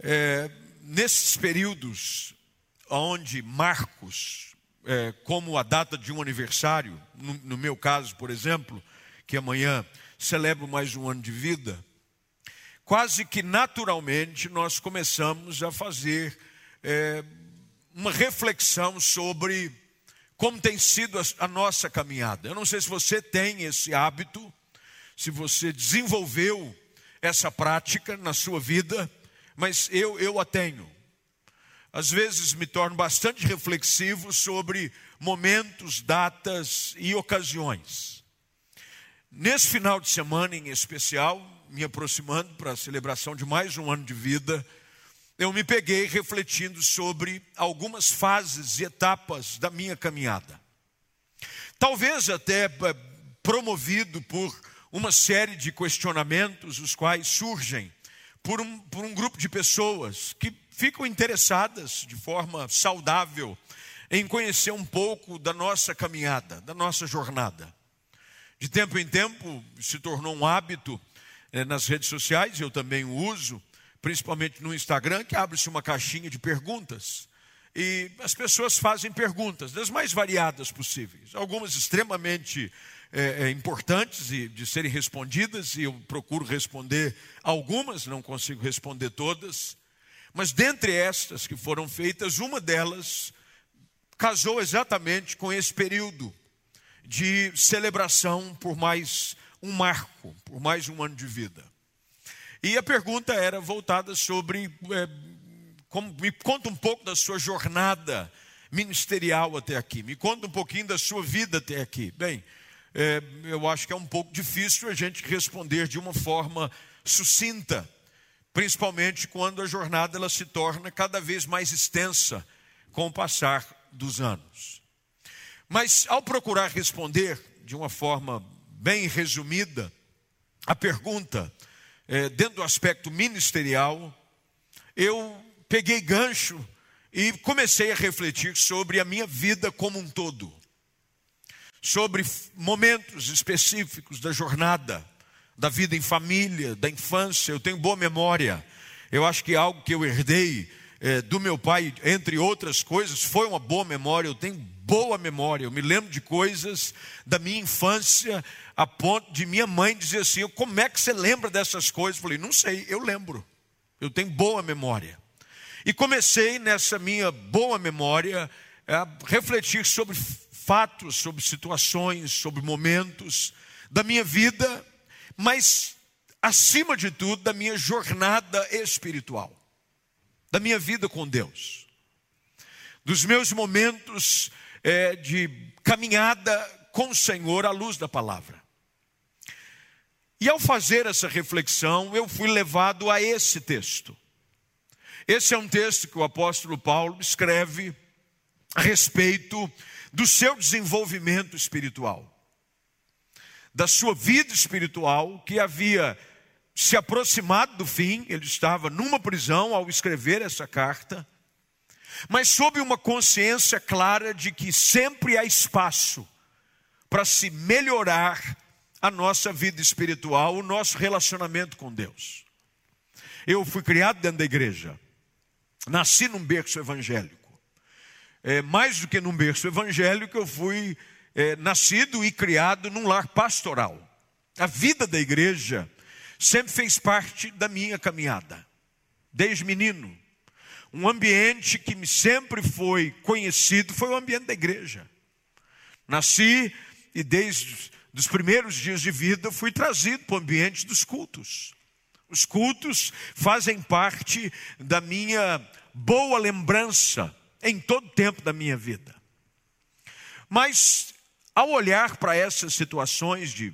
É, nesses períodos onde Marcos, é, como a data de um aniversário, no, no meu caso, por exemplo, que amanhã celebro mais um ano de vida, quase que naturalmente nós começamos a fazer é, uma reflexão sobre como tem sido a, a nossa caminhada. Eu não sei se você tem esse hábito, se você desenvolveu essa prática na sua vida, mas eu, eu a tenho. Às vezes me torno bastante reflexivo sobre momentos, datas e ocasiões. Nesse final de semana em especial, me aproximando para a celebração de mais um ano de vida, eu me peguei refletindo sobre algumas fases e etapas da minha caminhada. Talvez até eh, promovido por uma série de questionamentos, os quais surgem por um, por um grupo de pessoas que ficam interessadas de forma saudável em conhecer um pouco da nossa caminhada, da nossa jornada. De tempo em tempo se tornou um hábito é, nas redes sociais, eu também o uso, principalmente no Instagram, que abre-se uma caixinha de perguntas. E as pessoas fazem perguntas, das mais variadas possíveis, algumas extremamente é, é, importantes e de serem respondidas, e eu procuro responder algumas, não consigo responder todas, mas dentre estas que foram feitas, uma delas casou exatamente com esse período de celebração por mais um marco, por mais um ano de vida. E a pergunta era voltada sobre é, como, me conta um pouco da sua jornada ministerial até aqui, me conta um pouquinho da sua vida até aqui. Bem, é, eu acho que é um pouco difícil a gente responder de uma forma sucinta, principalmente quando a jornada ela se torna cada vez mais extensa com o passar dos anos. Mas ao procurar responder de uma forma bem resumida a pergunta é, dentro do aspecto ministerial, eu peguei gancho e comecei a refletir sobre a minha vida como um todo, sobre momentos específicos da jornada, da vida em família, da infância. Eu tenho boa memória. Eu acho que algo que eu herdei é, do meu pai, entre outras coisas, foi uma boa memória. Eu tenho boa memória. Eu me lembro de coisas da minha infância, a ponto de minha mãe dizer assim: Como é que você lembra dessas coisas? Eu falei: Não sei, eu lembro. Eu tenho boa memória. E comecei nessa minha boa memória a refletir sobre fatos, sobre situações, sobre momentos da minha vida, mas acima de tudo da minha jornada espiritual, da minha vida com Deus, dos meus momentos é, de caminhada com o Senhor à luz da palavra. E ao fazer essa reflexão, eu fui levado a esse texto. Esse é um texto que o apóstolo Paulo escreve a respeito do seu desenvolvimento espiritual, da sua vida espiritual que havia se aproximado do fim, ele estava numa prisão ao escrever essa carta mas sob uma consciência clara de que sempre há espaço para se melhorar a nossa vida espiritual, o nosso relacionamento com Deus. Eu fui criado dentro da igreja, nasci num berço evangélico. É, mais do que num berço evangélico, eu fui é, nascido e criado num lar pastoral. A vida da igreja sempre fez parte da minha caminhada, desde menino um ambiente que sempre foi conhecido foi o ambiente da igreja. Nasci e desde os primeiros dias de vida fui trazido para o ambiente dos cultos. Os cultos fazem parte da minha boa lembrança em todo o tempo da minha vida. Mas ao olhar para essas situações de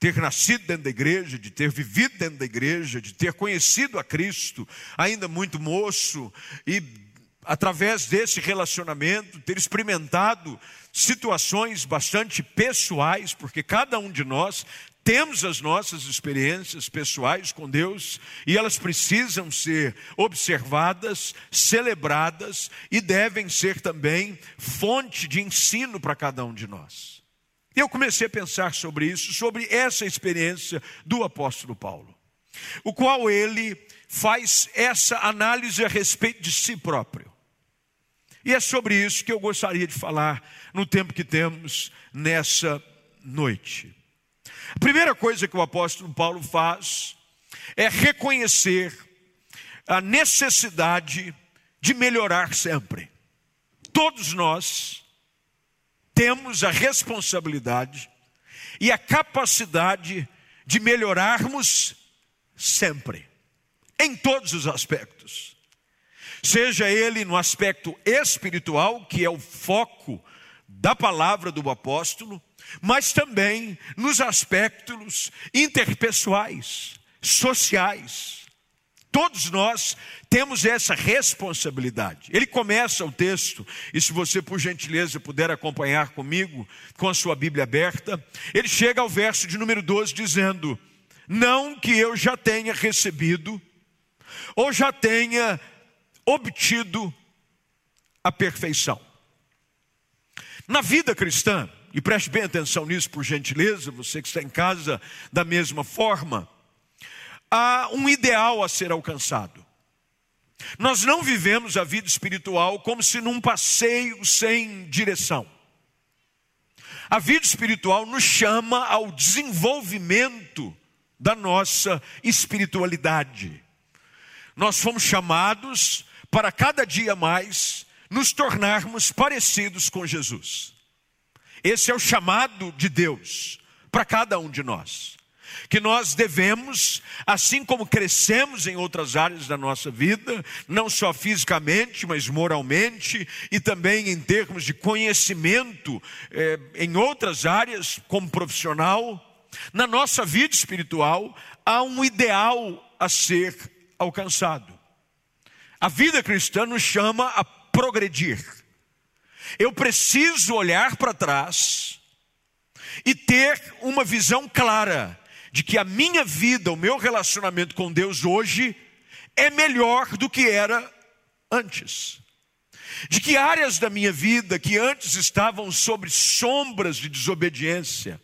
ter nascido dentro da igreja, de ter vivido dentro da igreja, de ter conhecido a Cristo, ainda muito moço, e através desse relacionamento, ter experimentado situações bastante pessoais, porque cada um de nós temos as nossas experiências pessoais com Deus e elas precisam ser observadas, celebradas e devem ser também fonte de ensino para cada um de nós. Eu comecei a pensar sobre isso, sobre essa experiência do apóstolo Paulo, o qual ele faz essa análise a respeito de si próprio. E é sobre isso que eu gostaria de falar no tempo que temos nessa noite. Primeira coisa que o apóstolo Paulo faz é reconhecer a necessidade de melhorar sempre. Todos nós temos a responsabilidade e a capacidade de melhorarmos sempre, em todos os aspectos. Seja ele no aspecto espiritual, que é o foco da palavra do apóstolo, mas também nos aspectos interpessoais, sociais. Todos nós temos essa responsabilidade. Ele começa o texto, e se você, por gentileza, puder acompanhar comigo, com a sua Bíblia aberta, ele chega ao verso de número 12 dizendo: Não que eu já tenha recebido, ou já tenha obtido a perfeição. Na vida cristã, e preste bem atenção nisso, por gentileza, você que está em casa, da mesma forma, há um ideal a ser alcançado. Nós não vivemos a vida espiritual como se num passeio sem direção. A vida espiritual nos chama ao desenvolvimento da nossa espiritualidade. Nós fomos chamados para cada dia mais nos tornarmos parecidos com Jesus. Esse é o chamado de Deus para cada um de nós. Que nós devemos, assim como crescemos em outras áreas da nossa vida, não só fisicamente, mas moralmente e também em termos de conhecimento eh, em outras áreas, como profissional, na nossa vida espiritual, há um ideal a ser alcançado. A vida cristã nos chama a progredir. Eu preciso olhar para trás e ter uma visão clara de que a minha vida, o meu relacionamento com Deus hoje é melhor do que era antes. De que áreas da minha vida que antes estavam sobre sombras de desobediência,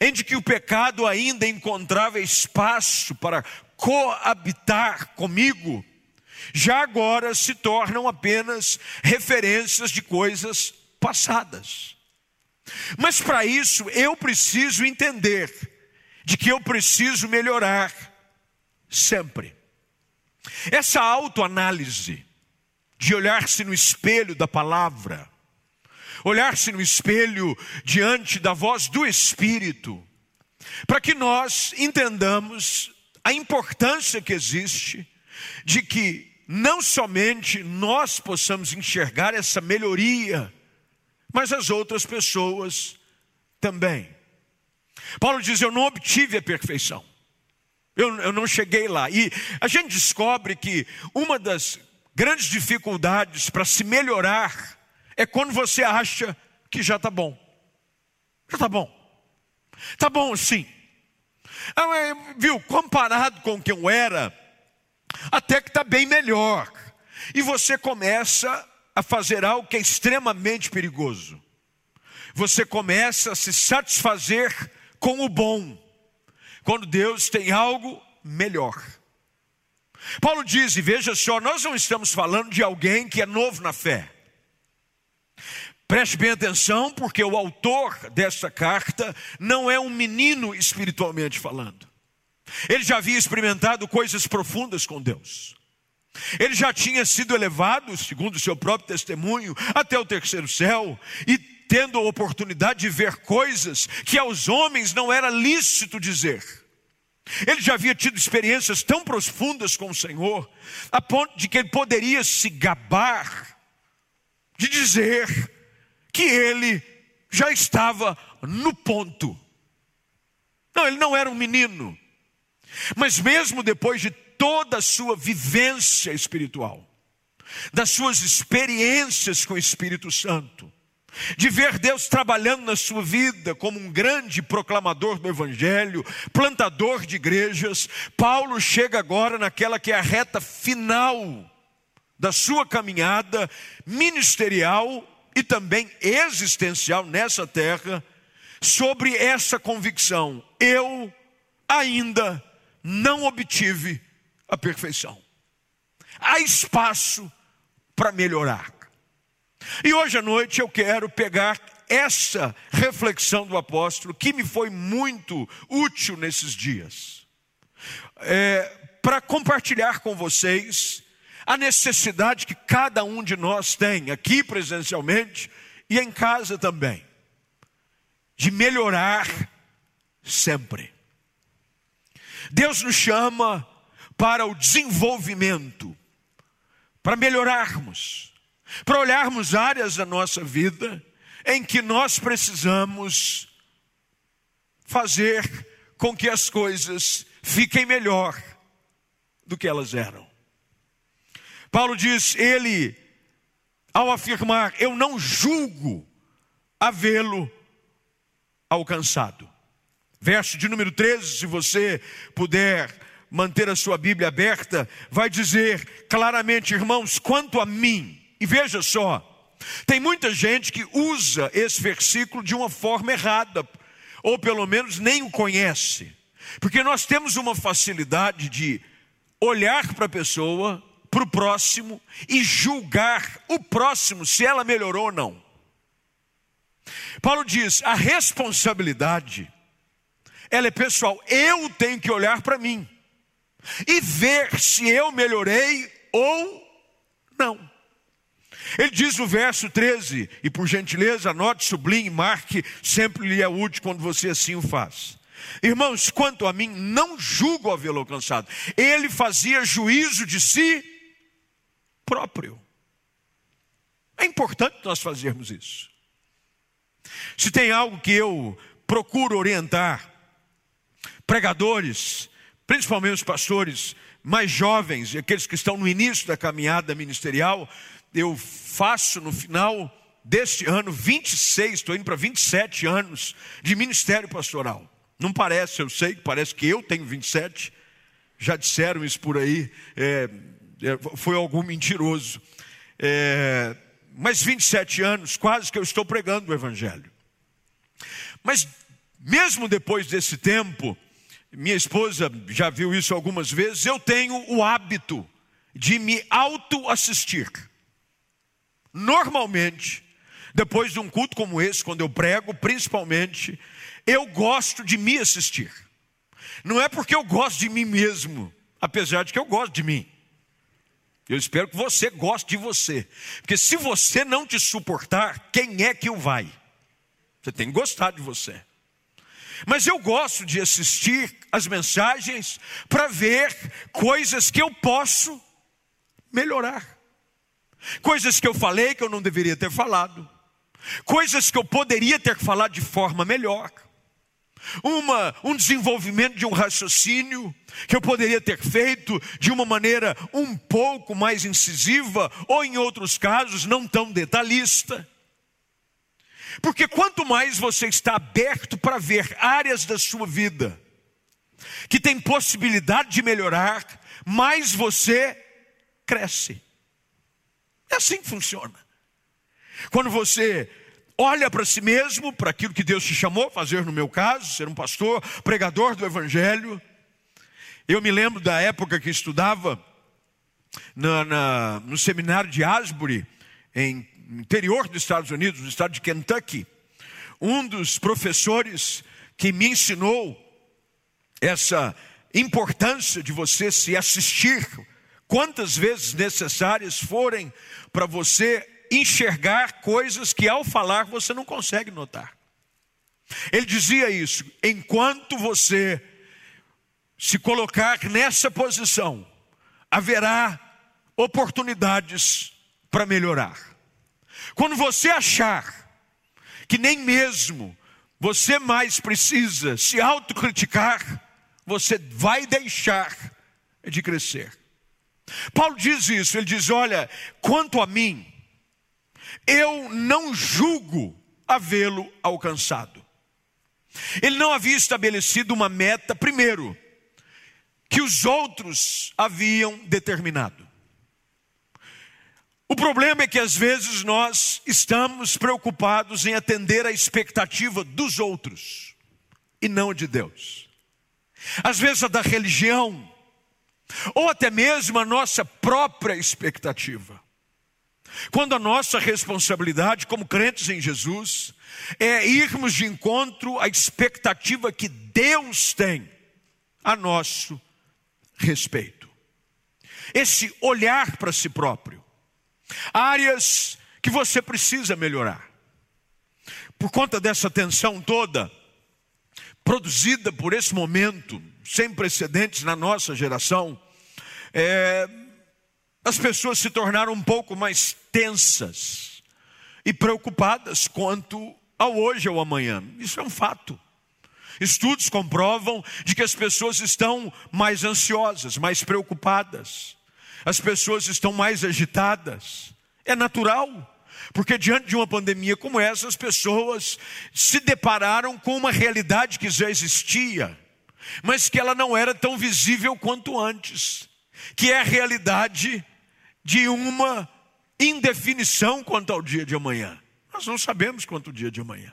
em que o pecado ainda encontrava espaço para coabitar comigo, já agora se tornam apenas referências de coisas passadas. Mas para isso eu preciso entender de que eu preciso melhorar sempre. Essa autoanálise de olhar-se no espelho da palavra, olhar-se no espelho diante da voz do Espírito, para que nós entendamos a importância que existe de que não somente nós possamos enxergar essa melhoria, mas as outras pessoas também. Paulo diz: Eu não obtive a perfeição, eu, eu não cheguei lá. E a gente descobre que uma das grandes dificuldades para se melhorar é quando você acha que já está bom. Já está bom. Está bom sim. Ah, viu, comparado com o que eu era, até que está bem melhor. E você começa a fazer algo que é extremamente perigoso. Você começa a se satisfazer com o bom, quando Deus tem algo melhor. Paulo diz, e veja só, nós não estamos falando de alguém que é novo na fé. Preste bem atenção, porque o autor dessa carta não é um menino espiritualmente falando. Ele já havia experimentado coisas profundas com Deus. Ele já tinha sido elevado, segundo o seu próprio testemunho, até o terceiro céu e tendo a oportunidade de ver coisas que aos homens não era lícito dizer. Ele já havia tido experiências tão profundas com o Senhor, a ponto de que ele poderia se gabar de dizer que ele já estava no ponto. Não, ele não era um menino. Mas mesmo depois de toda a sua vivência espiritual, das suas experiências com o Espírito Santo, de ver Deus trabalhando na sua vida como um grande proclamador do Evangelho, plantador de igrejas, Paulo chega agora naquela que é a reta final da sua caminhada ministerial e também existencial nessa terra, sobre essa convicção: eu ainda não obtive a perfeição. Há espaço para melhorar. E hoje à noite eu quero pegar essa reflexão do apóstolo, que me foi muito útil nesses dias, é, para compartilhar com vocês a necessidade que cada um de nós tem, aqui presencialmente e em casa também, de melhorar sempre. Deus nos chama para o desenvolvimento, para melhorarmos, para olharmos áreas da nossa vida em que nós precisamos fazer com que as coisas fiquem melhor do que elas eram. Paulo diz: ele, ao afirmar, eu não julgo havê-lo alcançado. Verso de número 13, se você puder manter a sua Bíblia aberta, vai dizer claramente, irmãos, quanto a mim, e veja só, tem muita gente que usa esse versículo de uma forma errada, ou pelo menos nem o conhece, porque nós temos uma facilidade de olhar para a pessoa, para o próximo e julgar o próximo se ela melhorou ou não. Paulo diz: a responsabilidade, ela é pessoal, eu tenho que olhar para mim e ver se eu melhorei ou não. Ele diz no verso 13, e por gentileza, anote, sublinhe, marque, sempre lhe é útil quando você assim o faz. Irmãos, quanto a mim, não julgo havê-lo alcançado. Ele fazia juízo de si próprio. É importante nós fazermos isso. Se tem algo que eu procuro orientar pregadores, principalmente os pastores mais jovens aqueles que estão no início da caminhada ministerial, eu faço no final deste ano 26, estou indo para 27 anos de ministério pastoral. Não parece, eu sei que parece que eu tenho 27, já disseram isso por aí, é, é, foi algum mentiroso. É, mas 27 anos, quase que eu estou pregando o Evangelho. Mas mesmo depois desse tempo, minha esposa já viu isso algumas vezes, eu tenho o hábito de me auto-assistir. Normalmente, depois de um culto como esse, quando eu prego, principalmente, eu gosto de me assistir. Não é porque eu gosto de mim mesmo, apesar de que eu gosto de mim. Eu espero que você goste de você. Porque se você não te suportar, quem é que o vai? Você tem que gostar de você. Mas eu gosto de assistir as mensagens para ver coisas que eu posso melhorar. Coisas que eu falei que eu não deveria ter falado. Coisas que eu poderia ter falado de forma melhor uma, um desenvolvimento de um raciocínio que eu poderia ter feito de uma maneira um pouco mais incisiva, ou em outros casos, não tão detalhista. Porque quanto mais você está aberto para ver áreas da sua vida que tem possibilidade de melhorar, mais você cresce. É assim que funciona. Quando você olha para si mesmo, para aquilo que Deus te chamou a fazer, no meu caso, ser um pastor, pregador do Evangelho. Eu me lembro da época que estudava na, na, no seminário de Asbury, em interior dos Estados Unidos, no estado de Kentucky. Um dos professores que me ensinou essa importância de você se assistir, quantas vezes necessárias forem para você enxergar coisas que ao falar você não consegue notar. Ele dizia isso: enquanto você se colocar nessa posição, haverá oportunidades para melhorar. Quando você achar que nem mesmo você mais precisa se autocriticar, você vai deixar de crescer. Paulo diz isso, ele diz: Olha, quanto a mim, eu não julgo havê-lo alcançado. Ele não havia estabelecido uma meta, primeiro, que os outros haviam determinado. O problema é que às vezes nós estamos preocupados em atender a expectativa dos outros e não de Deus. Às vezes a da religião, ou até mesmo a nossa própria expectativa. Quando a nossa responsabilidade como crentes em Jesus é irmos de encontro à expectativa que Deus tem a nosso respeito. Esse olhar para si próprio. Áreas que você precisa melhorar. Por conta dessa tensão toda, produzida por esse momento sem precedentes na nossa geração, é, as pessoas se tornaram um pouco mais tensas e preocupadas quanto ao hoje ou amanhã. Isso é um fato. Estudos comprovam de que as pessoas estão mais ansiosas, mais preocupadas. As pessoas estão mais agitadas. É natural. Porque diante de uma pandemia como essa, as pessoas se depararam com uma realidade que já existia, mas que ela não era tão visível quanto antes, que é a realidade de uma indefinição quanto ao dia de amanhã. Nós não sabemos quanto o dia de amanhã.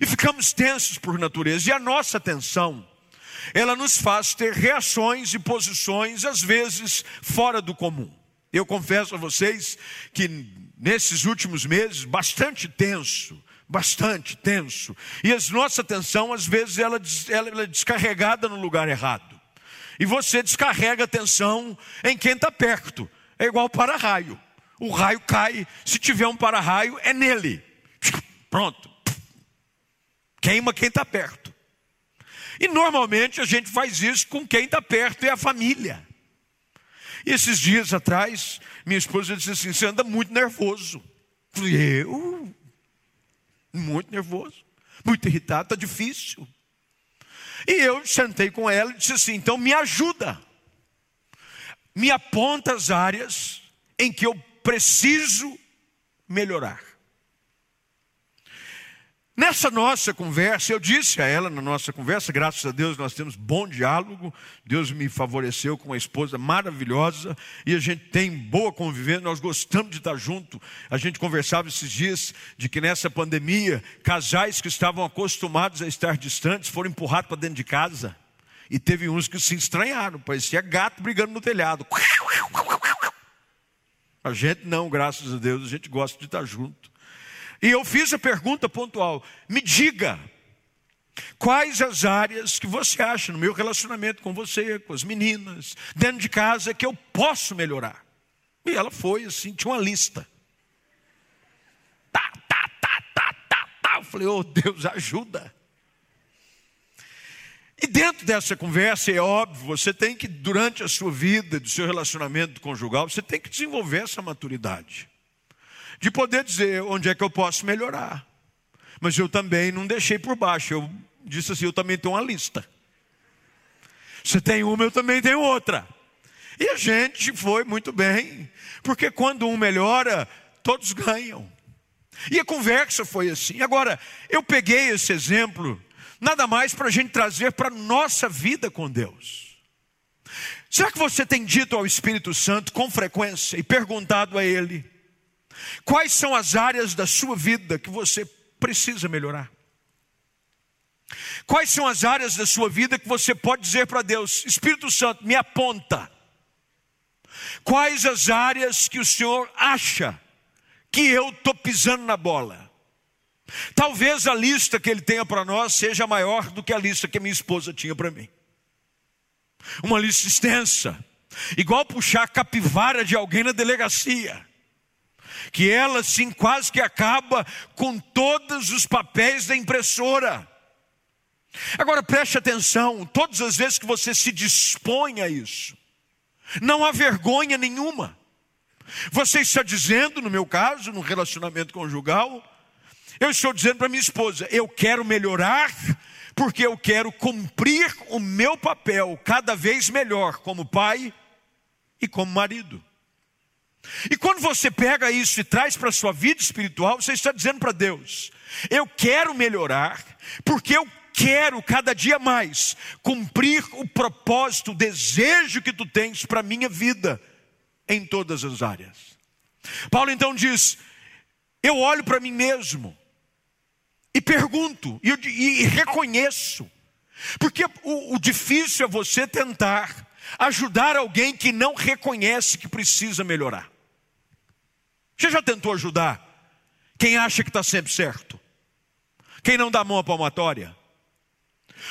E ficamos tensos por natureza, e a nossa tensão, ela nos faz ter reações e posições, às vezes, fora do comum. Eu confesso a vocês que nesses últimos meses, bastante tenso, bastante tenso. E a nossa atenção, às vezes, ela, ela é descarregada no lugar errado. E você descarrega a atenção em quem está perto. É igual para-raio. O raio cai, se tiver um para-raio, é nele. Pronto. Queima quem está perto. E normalmente a gente faz isso com quem está perto e a família. E esses dias atrás, minha esposa disse assim: Você anda muito nervoso. Eu falei: Eu? Muito nervoso, muito irritado, está difícil. E eu sentei com ela e disse assim: Então me ajuda, me aponta as áreas em que eu preciso melhorar. Nessa nossa conversa, eu disse a ela na nossa conversa, graças a Deus nós temos bom diálogo, Deus me favoreceu com uma esposa maravilhosa e a gente tem boa convivência, nós gostamos de estar junto. A gente conversava esses dias de que nessa pandemia, casais que estavam acostumados a estar distantes foram empurrados para dentro de casa e teve uns que se estranharam, parecia gato brigando no telhado. A gente não, graças a Deus, a gente gosta de estar junto. E eu fiz a pergunta pontual: me diga, quais as áreas que você acha no meu relacionamento com você, com as meninas, dentro de casa, que eu posso melhorar? E ela foi assim, tinha uma lista. Tá, tá, tá, tá, tá, tá. Eu falei, oh Deus, ajuda. E dentro dessa conversa, é óbvio, você tem que, durante a sua vida, do seu relacionamento conjugal, você tem que desenvolver essa maturidade de poder dizer onde é que eu posso melhorar. Mas eu também não deixei por baixo, eu disse assim: eu também tenho uma lista. Você tem uma, eu também tenho outra. E a gente foi muito bem, porque quando um melhora, todos ganham. E a conversa foi assim. Agora, eu peguei esse exemplo, nada mais para a gente trazer para a nossa vida com Deus. Será que você tem dito ao Espírito Santo com frequência e perguntado a Ele: Quais são as áreas da sua vida que você precisa melhorar? Quais são as áreas da sua vida que você pode dizer para Deus: Espírito Santo, me aponta. Quais as áreas que o Senhor acha que eu estou pisando na bola? Talvez a lista que ele tenha para nós seja maior do que a lista que minha esposa tinha para mim. Uma lista extensa, igual puxar a capivara de alguém na delegacia que ela sim quase que acaba com todos os papéis da impressora. Agora preste atenção, todas as vezes que você se dispõe a isso, não há vergonha nenhuma. Você está dizendo, no meu caso, no relacionamento conjugal, eu estou dizendo para minha esposa, eu quero melhorar, porque eu quero cumprir o meu papel cada vez melhor como pai e como marido. E quando você pega isso e traz para a sua vida espiritual, você está dizendo para Deus: eu quero melhorar, porque eu quero cada dia mais cumprir o propósito, o desejo que tu tens para a minha vida em todas as áreas. Paulo então diz: eu olho para mim mesmo e pergunto, e, e reconheço, porque o, o difícil é você tentar ajudar alguém que não reconhece que precisa melhorar. Você já tentou ajudar quem acha que está sempre certo? Quem não dá mão à palmatória?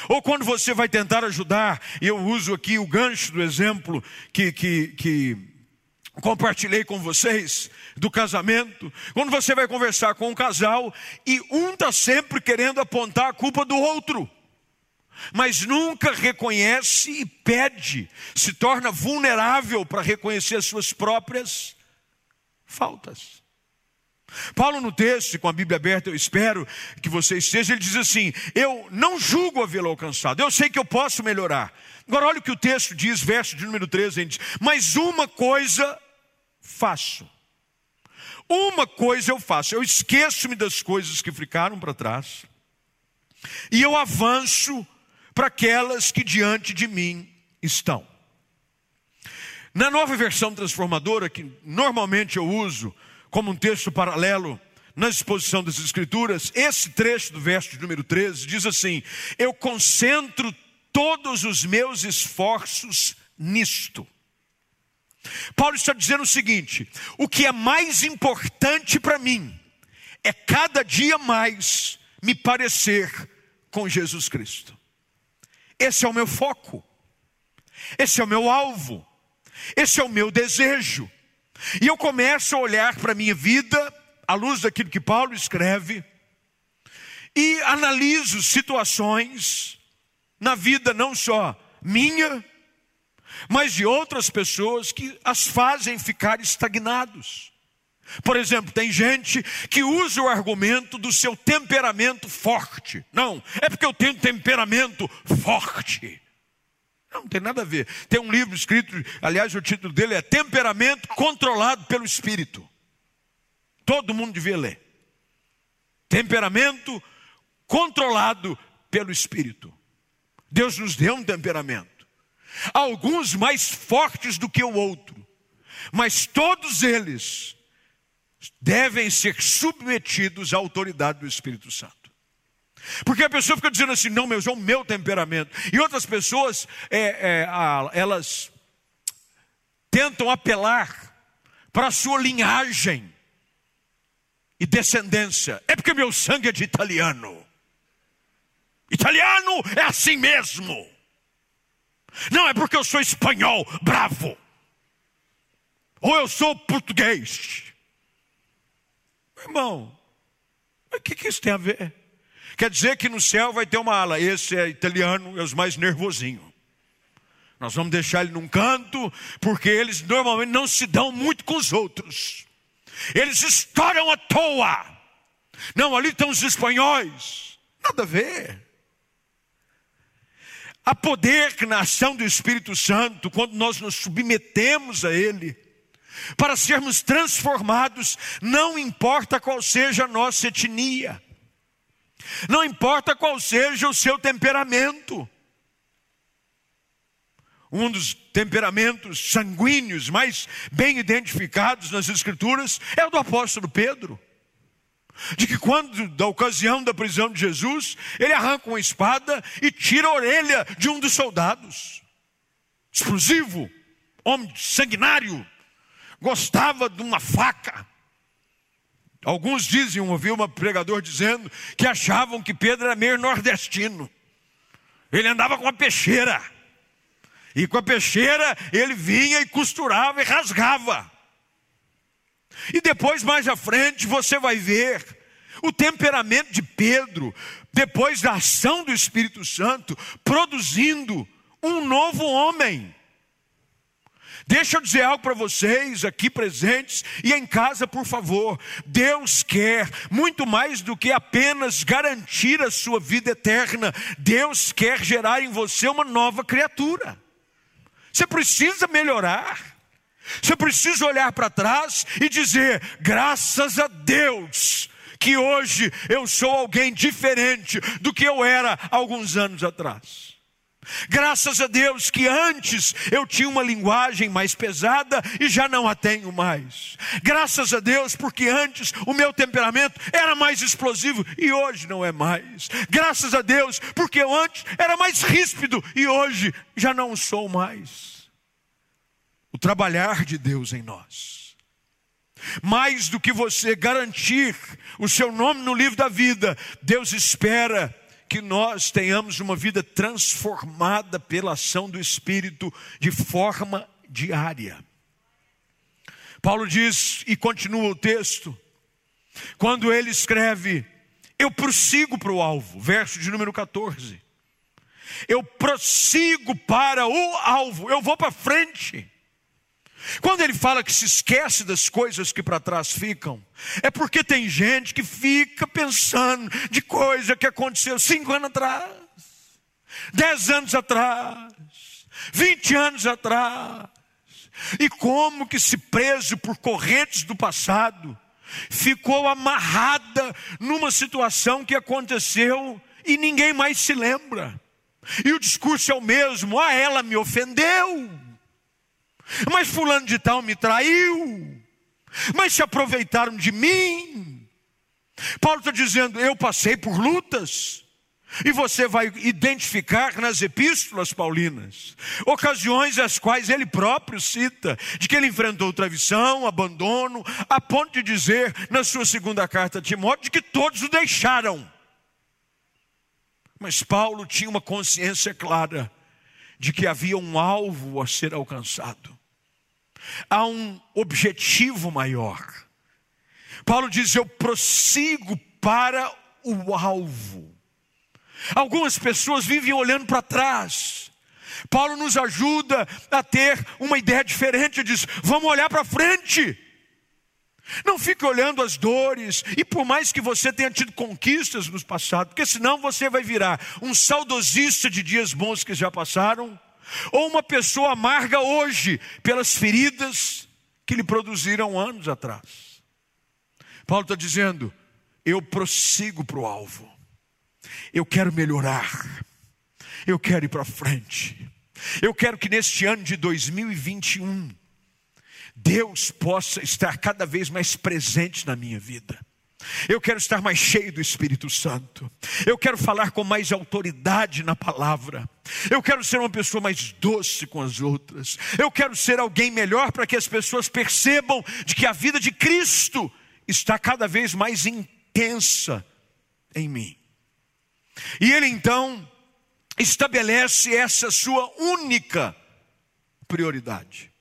Ou quando você vai tentar ajudar, e eu uso aqui o gancho do exemplo que, que, que compartilhei com vocês do casamento, quando você vai conversar com um casal e um está sempre querendo apontar a culpa do outro, mas nunca reconhece e pede, se torna vulnerável para reconhecer as suas próprias faltas. Paulo, no texto, com a Bíblia aberta, eu espero que você esteja, ele diz assim: Eu não julgo havê-lo alcançado, eu sei que eu posso melhorar. Agora, olha o que o texto diz, verso de número 13: ele diz, Mas uma coisa faço. Uma coisa eu faço, eu esqueço-me das coisas que ficaram para trás, e eu avanço para aquelas que diante de mim estão. Na nova versão transformadora, que normalmente eu uso como um texto paralelo na exposição das Escrituras, esse trecho do verso de número 13 diz assim: Eu concentro todos os meus esforços nisto. Paulo está dizendo o seguinte: o que é mais importante para mim é cada dia mais me parecer com Jesus Cristo. Esse é o meu foco, esse é o meu alvo, esse é o meu desejo. E eu começo a olhar para a minha vida, à luz daquilo que Paulo escreve, e analiso situações na vida não só minha, mas de outras pessoas que as fazem ficar estagnados. Por exemplo, tem gente que usa o argumento do seu temperamento forte. Não, é porque eu tenho temperamento forte. Não, não tem nada a ver. Tem um livro escrito, aliás, o título dele é Temperamento Controlado pelo Espírito. Todo mundo devia ler. Temperamento controlado pelo Espírito. Deus nos deu um temperamento. Alguns mais fortes do que o outro, mas todos eles devem ser submetidos à autoridade do Espírito Santo. Porque a pessoa fica dizendo assim, não, meu, é o meu temperamento. E outras pessoas, é, é, elas tentam apelar para a sua linhagem e descendência. É porque meu sangue é de italiano. Italiano é assim mesmo. Não é porque eu sou espanhol, bravo. Ou eu sou português. Irmão, o que, que isso tem a ver? Quer dizer que no céu vai ter uma ala. Esse é italiano, é os mais nervosinho. Nós vamos deixar ele num canto, porque eles normalmente não se dão muito com os outros. Eles estouram à toa. Não, ali estão os espanhóis. Nada a ver. Há poder na ação do Espírito Santo quando nós nos submetemos a Ele para sermos transformados, não importa qual seja a nossa etnia. Não importa qual seja o seu temperamento. Um dos temperamentos sanguíneos mais bem identificados nas Escrituras é o do apóstolo Pedro. De que quando, da ocasião da prisão de Jesus, ele arranca uma espada e tira a orelha de um dos soldados. Explosivo, homem sanguinário, gostava de uma faca. Alguns diziam, ouvi um pregador dizendo, que achavam que Pedro era meio nordestino. Ele andava com a peixeira. E com a peixeira ele vinha e costurava e rasgava. E depois, mais à frente, você vai ver o temperamento de Pedro, depois da ação do Espírito Santo, produzindo um novo homem. Deixa eu dizer algo para vocês aqui presentes e em casa, por favor. Deus quer muito mais do que apenas garantir a sua vida eterna. Deus quer gerar em você uma nova criatura. Você precisa melhorar. Você precisa olhar para trás e dizer: graças a Deus, que hoje eu sou alguém diferente do que eu era alguns anos atrás. Graças a Deus que antes eu tinha uma linguagem mais pesada e já não a tenho mais. Graças a Deus porque antes o meu temperamento era mais explosivo e hoje não é mais. Graças a Deus porque eu antes era mais ríspido e hoje já não sou mais. o trabalhar de Deus em nós. Mais do que você garantir o seu nome no livro da vida, Deus espera que nós tenhamos uma vida transformada pela ação do Espírito de forma diária. Paulo diz, e continua o texto, quando ele escreve, eu prossigo para o alvo, verso de número 14. Eu prossigo para o alvo, eu vou para frente. Quando ele fala que se esquece das coisas que para trás ficam, é porque tem gente que fica pensando de coisa que aconteceu cinco anos atrás, dez anos atrás, vinte anos atrás, e como que se preso por correntes do passado, ficou amarrada numa situação que aconteceu e ninguém mais se lembra. E o discurso é o mesmo: ah, ela me ofendeu, mas Fulano de Tal me traiu, mas se aproveitaram de mim. Paulo está dizendo: eu passei por lutas, e você vai identificar nas epístolas paulinas ocasiões as quais ele próprio cita, de que ele enfrentou traição, abandono, a ponto de dizer na sua segunda carta a Timóteo de que todos o deixaram. Mas Paulo tinha uma consciência clara de que havia um alvo a ser alcançado, há um objetivo maior. Paulo diz: Eu prossigo para o alvo. Algumas pessoas vivem olhando para trás. Paulo nos ajuda a ter uma ideia diferente, diz: vamos olhar para frente. Não fique olhando as dores, e por mais que você tenha tido conquistas no passado, porque senão você vai virar um saudosista de dias bons que já passaram, ou uma pessoa amarga hoje pelas feridas que lhe produziram anos atrás. Paulo está dizendo: eu prossigo para o alvo. Eu quero melhorar. Eu quero ir para frente. Eu quero que neste ano de 2021 Deus possa estar cada vez mais presente na minha vida. Eu quero estar mais cheio do Espírito Santo. Eu quero falar com mais autoridade na palavra. Eu quero ser uma pessoa mais doce com as outras. Eu quero ser alguém melhor para que as pessoas percebam de que a vida de Cristo está cada vez mais intensa em mim. E ele então estabelece essa sua única prioridade.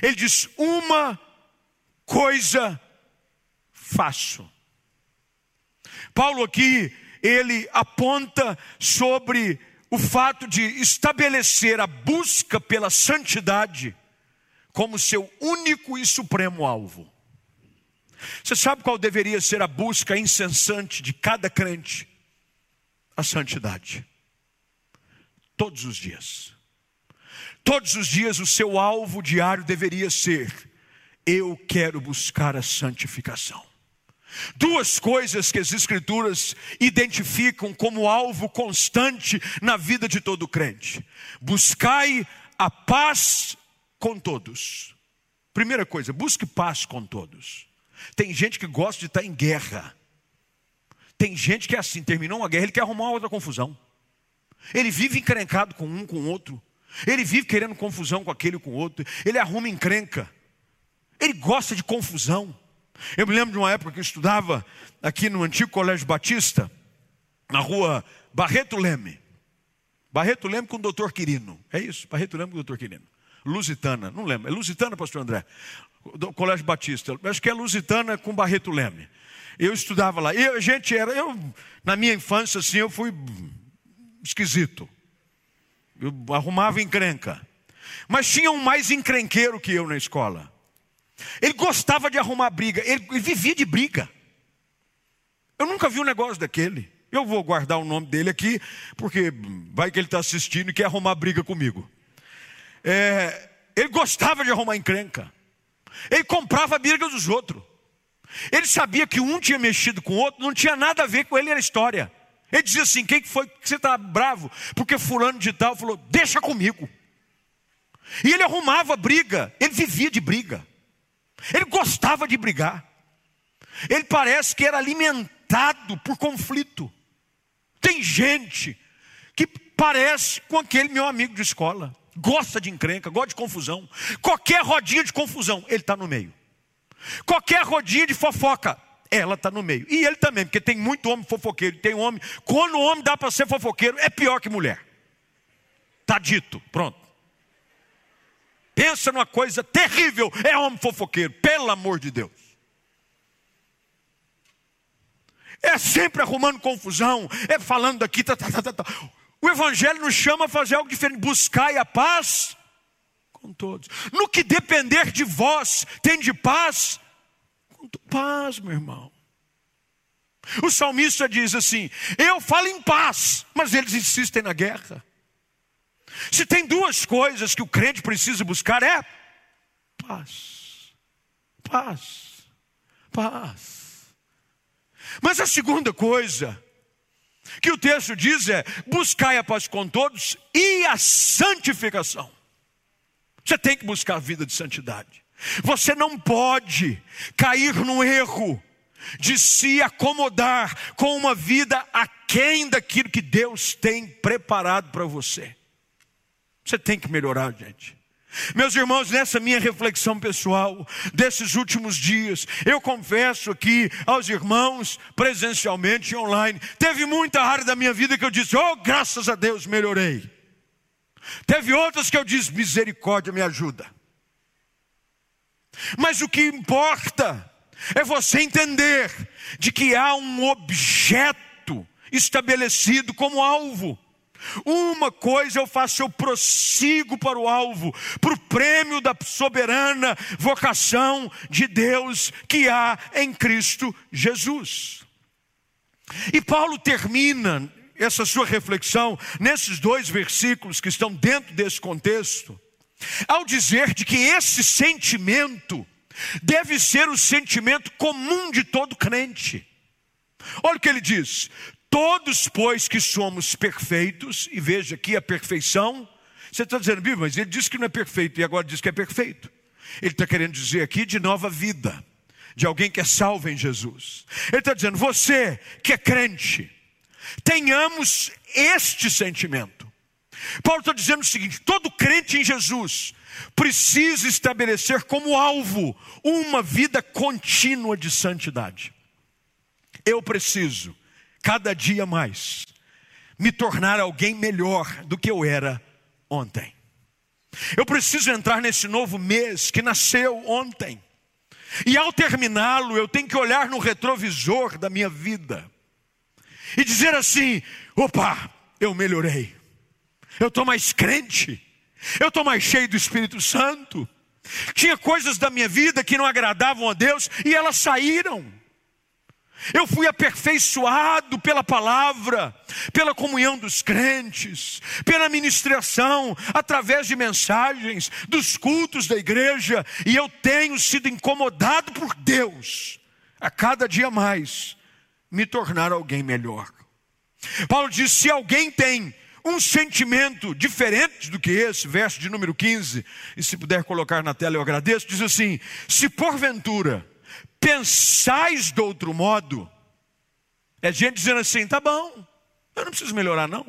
Ele diz: Uma coisa faço. Paulo aqui, ele aponta sobre o fato de estabelecer a busca pela santidade como seu único e supremo alvo. Você sabe qual deveria ser a busca incessante de cada crente? a santidade. Todos os dias. Todos os dias o seu alvo diário deveria ser: eu quero buscar a santificação. Duas coisas que as Escrituras identificam como alvo constante na vida de todo crente: buscai a paz com todos. Primeira coisa, busque paz com todos. Tem gente que gosta de estar em guerra. Tem gente que é assim, terminou uma guerra, ele quer arrumar outra confusão. Ele vive encrencado com um, com o outro. Ele vive querendo confusão com aquele com o outro. Ele arruma encrenca. Ele gosta de confusão. Eu me lembro de uma época que eu estudava aqui no antigo Colégio Batista, na rua Barreto Leme. Barreto Leme com o doutor Quirino. É isso, Barreto Leme com o doutor Quirino. Lusitana, não lembro. É Lusitana, pastor André? Do Colégio Batista. Acho que é Lusitana com Barreto Leme. Eu estudava lá. E a gente era, eu, na minha infância, assim, eu fui esquisito. Eu arrumava encrenca. Mas tinha um mais encrenqueiro que eu na escola. Ele gostava de arrumar briga, ele, vivia de briga. Eu nunca vi um negócio daquele. Eu vou guardar o nome dele aqui, porque vai que ele está assistindo e quer arrumar briga comigo. É, ele gostava de arrumar encrenca. Ele comprava a briga dos outros. Ele sabia que um tinha mexido com o outro, não tinha nada a ver com ele era história. Ele dizia assim: quem foi que você está bravo? Porque fulano de tal falou, deixa comigo. E ele arrumava briga, ele vivia de briga. Ele gostava de brigar. Ele parece que era alimentado por conflito. Tem gente que parece com aquele meu amigo de escola. gosta de encrenca, gosta de confusão. Qualquer rodinha de confusão, ele está no meio. Qualquer rodinha de fofoca, ela está no meio. E ele também, porque tem muito homem fofoqueiro. Tem homem, quando o homem dá para ser fofoqueiro, é pior que mulher. Está dito, pronto. Pensa numa coisa terrível, é homem fofoqueiro, pelo amor de Deus. É sempre arrumando confusão, é falando daqui, tá, tá, tá, tá. tá. O Evangelho nos chama a fazer algo diferente, buscai a paz com todos. No que depender de vós, tem de paz paz, meu irmão. O salmista diz assim: Eu falo em paz, mas eles insistem na guerra. Se tem duas coisas que o crente precisa buscar é paz. Paz. Paz. Mas a segunda coisa que o texto diz é: buscai a paz com todos e a santificação. Você tem que buscar a vida de santidade. Você não pode cair no erro de se acomodar com uma vida aquém daquilo que Deus tem preparado para você. Você tem que melhorar, gente. Meus irmãos, nessa minha reflexão pessoal, desses últimos dias, eu confesso aqui aos irmãos, presencialmente e online, teve muita área da minha vida que eu disse, oh, graças a Deus, melhorei. Teve outras que eu disse, misericórdia, me ajuda. Mas o que importa é você entender de que há um objeto estabelecido como alvo. Uma coisa eu faço, eu prossigo para o alvo, para o prêmio da soberana vocação de Deus que há em Cristo Jesus. E Paulo termina essa sua reflexão nesses dois versículos que estão dentro desse contexto, ao dizer de que esse sentimento deve ser o sentimento comum de todo crente. Olha o que ele diz: Todos, pois, que somos perfeitos, e veja aqui a perfeição, você está dizendo, Bíblia, mas ele disse que não é perfeito e agora diz que é perfeito. Ele está querendo dizer aqui de nova vida, de alguém que é salvo em Jesus. Ele está dizendo, você que é crente, tenhamos este sentimento. Paulo está dizendo o seguinte: todo crente em Jesus precisa estabelecer como alvo uma vida contínua de santidade. Eu preciso cada dia mais, me tornar alguém melhor do que eu era ontem. Eu preciso entrar nesse novo mês que nasceu ontem. E ao terminá-lo, eu tenho que olhar no retrovisor da minha vida e dizer assim: opa, eu melhorei, eu estou mais crente, eu estou mais cheio do Espírito Santo. Tinha coisas da minha vida que não agradavam a Deus e elas saíram. Eu fui aperfeiçoado pela palavra, pela comunhão dos crentes, pela ministração, através de mensagens, dos cultos da igreja, e eu tenho sido incomodado por Deus, a cada dia mais, me tornar alguém melhor. Paulo diz: se alguém tem um sentimento diferente do que esse, verso de número 15, e se puder colocar na tela eu agradeço, diz assim: se porventura pensais de outro modo, é gente dizendo assim: tá bom, eu não preciso melhorar, não.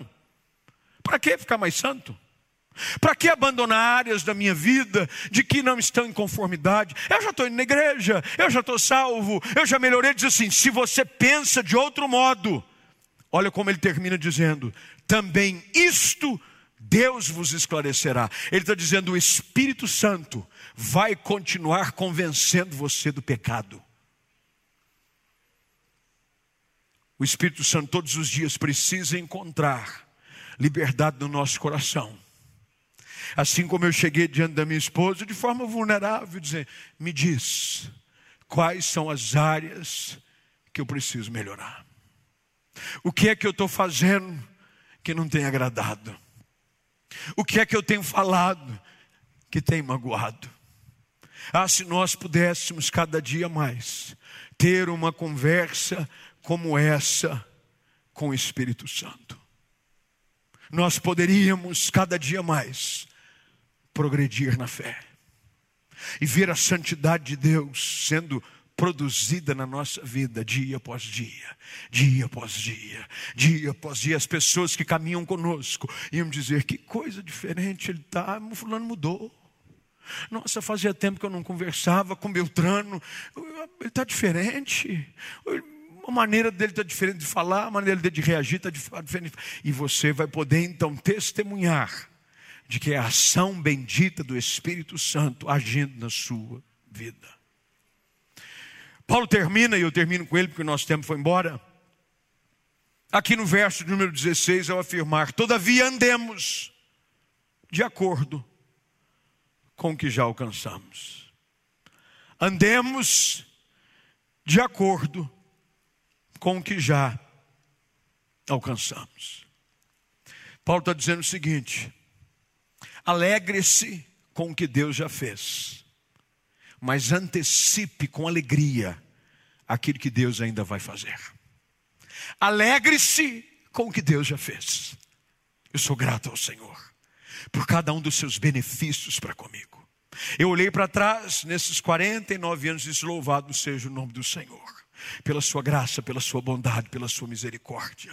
Para que ficar mais santo? Para que abandonar áreas da minha vida de que não estão em conformidade? Eu já estou indo na igreja, eu já estou salvo, eu já melhorei. Diz assim: se você pensa de outro modo, olha como ele termina dizendo: também isto Deus vos esclarecerá. Ele está dizendo: o Espírito Santo vai continuar convencendo você do pecado. O Espírito Santo todos os dias precisa encontrar liberdade no nosso coração. Assim como eu cheguei diante da minha esposa de forma vulnerável, dizer: me diz quais são as áreas que eu preciso melhorar. O que é que eu estou fazendo que não tem agradado? O que é que eu tenho falado que tem magoado? Ah, se nós pudéssemos cada dia mais ter uma conversa como essa com o Espírito Santo, nós poderíamos cada dia mais progredir na fé e ver a santidade de Deus sendo produzida na nossa vida dia após dia, dia após dia, dia após dia. As pessoas que caminham conosco iam dizer: que coisa diferente ele está, fulano mudou. Nossa, fazia tempo que eu não conversava com Beltrano, ele está diferente. A maneira dele está diferente de falar, a maneira dele de reagir está diferente. E você vai poder então testemunhar de que é a ação bendita do Espírito Santo agindo na sua vida. Paulo termina, e eu termino com ele porque o nosso tempo foi embora. Aqui no verso número 16, ao afirmar: Todavia andemos de acordo com o que já alcançamos. Andemos de acordo com o que já alcançamos. Paulo está dizendo o seguinte: alegre-se com o que Deus já fez, mas antecipe com alegria aquilo que Deus ainda vai fazer. Alegre-se com o que Deus já fez. Eu sou grato ao Senhor por cada um dos seus benefícios para comigo. Eu olhei para trás nesses 49 anos e disse: Louvado seja o nome do Senhor pela sua graça, pela sua bondade, pela sua misericórdia,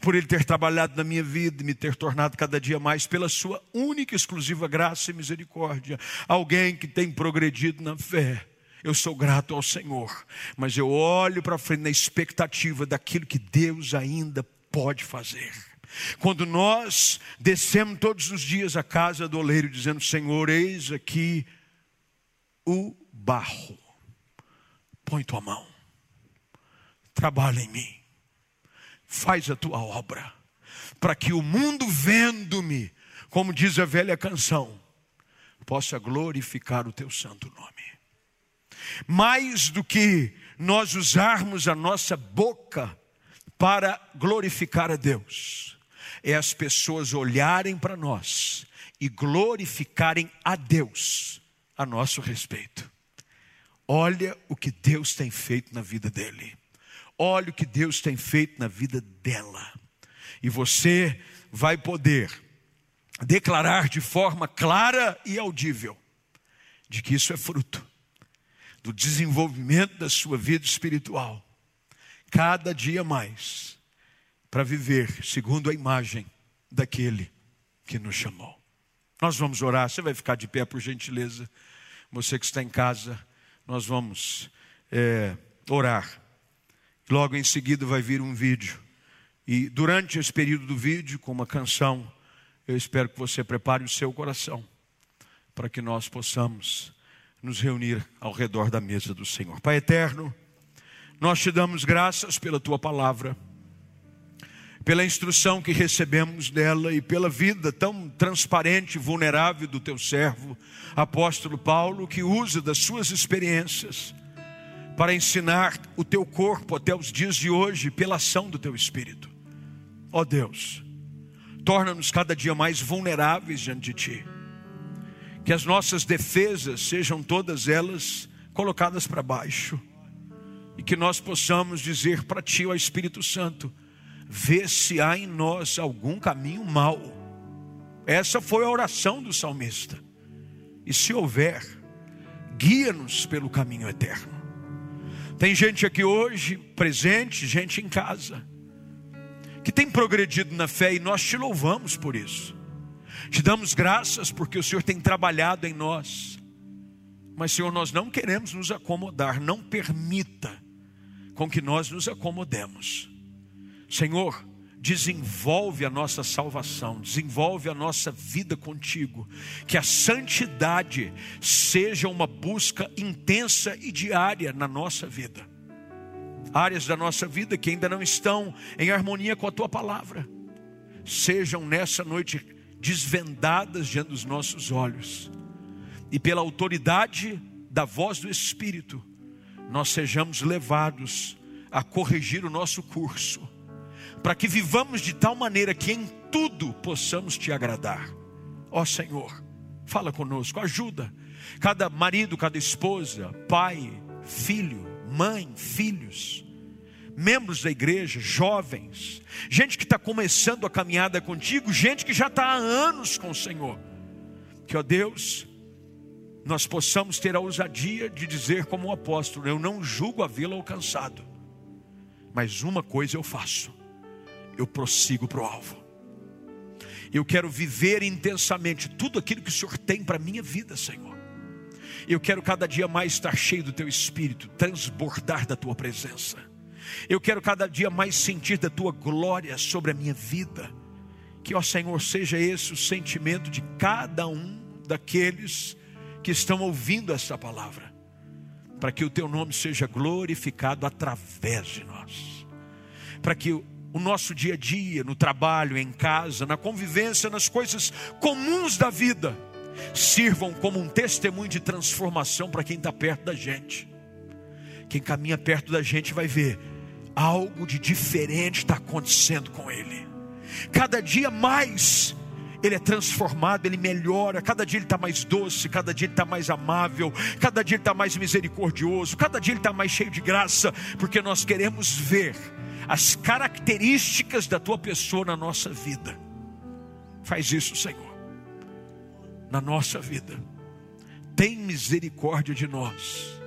por Ele ter trabalhado na minha vida e me ter tornado cada dia mais, pela sua única e exclusiva graça e misericórdia, alguém que tem progredido na fé. Eu sou grato ao Senhor, mas eu olho para frente na expectativa daquilo que Deus ainda pode fazer. Quando nós descemos todos os dias à casa do oleiro, dizendo: Senhor, eis aqui o barro, põe tua mão trabalha em mim, faz a tua obra, para que o mundo vendo-me, como diz a velha canção, possa glorificar o teu santo nome. Mais do que nós usarmos a nossa boca para glorificar a Deus, é as pessoas olharem para nós e glorificarem a Deus a nosso respeito. Olha o que Deus tem feito na vida dele. Olha o que Deus tem feito na vida dela. E você vai poder declarar de forma clara e audível de que isso é fruto do desenvolvimento da sua vida espiritual, cada dia mais, para viver segundo a imagem daquele que nos chamou. Nós vamos orar, você vai ficar de pé por gentileza, você que está em casa, nós vamos é, orar. Logo em seguida vai vir um vídeo. E durante esse período do vídeo, com uma canção, eu espero que você prepare o seu coração para que nós possamos nos reunir ao redor da mesa do Senhor. Pai eterno, nós te damos graças pela tua palavra, pela instrução que recebemos dela e pela vida tão transparente e vulnerável do teu servo, apóstolo Paulo, que usa das suas experiências para ensinar o teu corpo até os dias de hoje pela ação do teu espírito. Ó oh Deus, torna-nos cada dia mais vulneráveis diante de ti. Que as nossas defesas sejam todas elas colocadas para baixo. E que nós possamos dizer para ti, ó Espírito Santo, vê se há em nós algum caminho mau. Essa foi a oração do salmista. E se houver, guia-nos pelo caminho eterno. Tem gente aqui hoje, presente, gente em casa, que tem progredido na fé e nós te louvamos por isso. Te damos graças porque o Senhor tem trabalhado em nós. Mas, Senhor, nós não queremos nos acomodar, não permita com que nós nos acomodemos. Senhor, desenvolve a nossa salvação, desenvolve a nossa vida contigo, que a santidade seja uma busca intensa e diária na nossa vida. Áreas da nossa vida que ainda não estão em harmonia com a tua palavra, sejam nessa noite desvendadas diante dos nossos olhos, e pela autoridade da voz do Espírito, nós sejamos levados a corrigir o nosso curso para que vivamos de tal maneira que em tudo possamos te agradar. Ó Senhor, fala conosco, ajuda cada marido, cada esposa, pai, filho, mãe, filhos, membros da igreja, jovens, gente que está começando a caminhada contigo, gente que já está há anos com o Senhor. Que, ó Deus, nós possamos ter a ousadia de dizer, como o apóstolo: Eu não julgo havê-lo alcançado, mas uma coisa eu faço, eu prossigo para o alvo. Eu quero viver intensamente tudo aquilo que o Senhor tem para a minha vida, Senhor. Eu quero cada dia mais estar cheio do Teu Espírito, transbordar da Tua presença. Eu quero cada dia mais sentir da Tua glória sobre a minha vida. Que, ó Senhor, seja esse o sentimento de cada um daqueles que estão ouvindo essa palavra, para que o teu nome seja glorificado através de nós, para que o nosso dia a dia, no trabalho, em casa, na convivência, nas coisas comuns da vida, sirvam como um testemunho de transformação para quem está perto da gente. Quem caminha perto da gente vai ver algo de diferente está acontecendo com ele. Cada dia mais ele é transformado, ele melhora, cada dia ele está mais doce, cada dia ele está mais amável, cada dia ele está mais misericordioso, cada dia ele está mais cheio de graça, porque nós queremos ver as características da tua pessoa na nossa vida. Faz isso, Senhor, na nossa vida. Tem misericórdia de nós,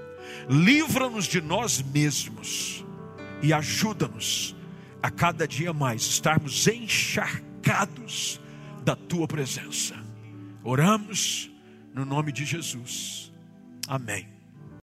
livra-nos de nós mesmos e ajuda-nos a cada dia mais estarmos encharcados da tua presença. Oramos no nome de Jesus. Amém.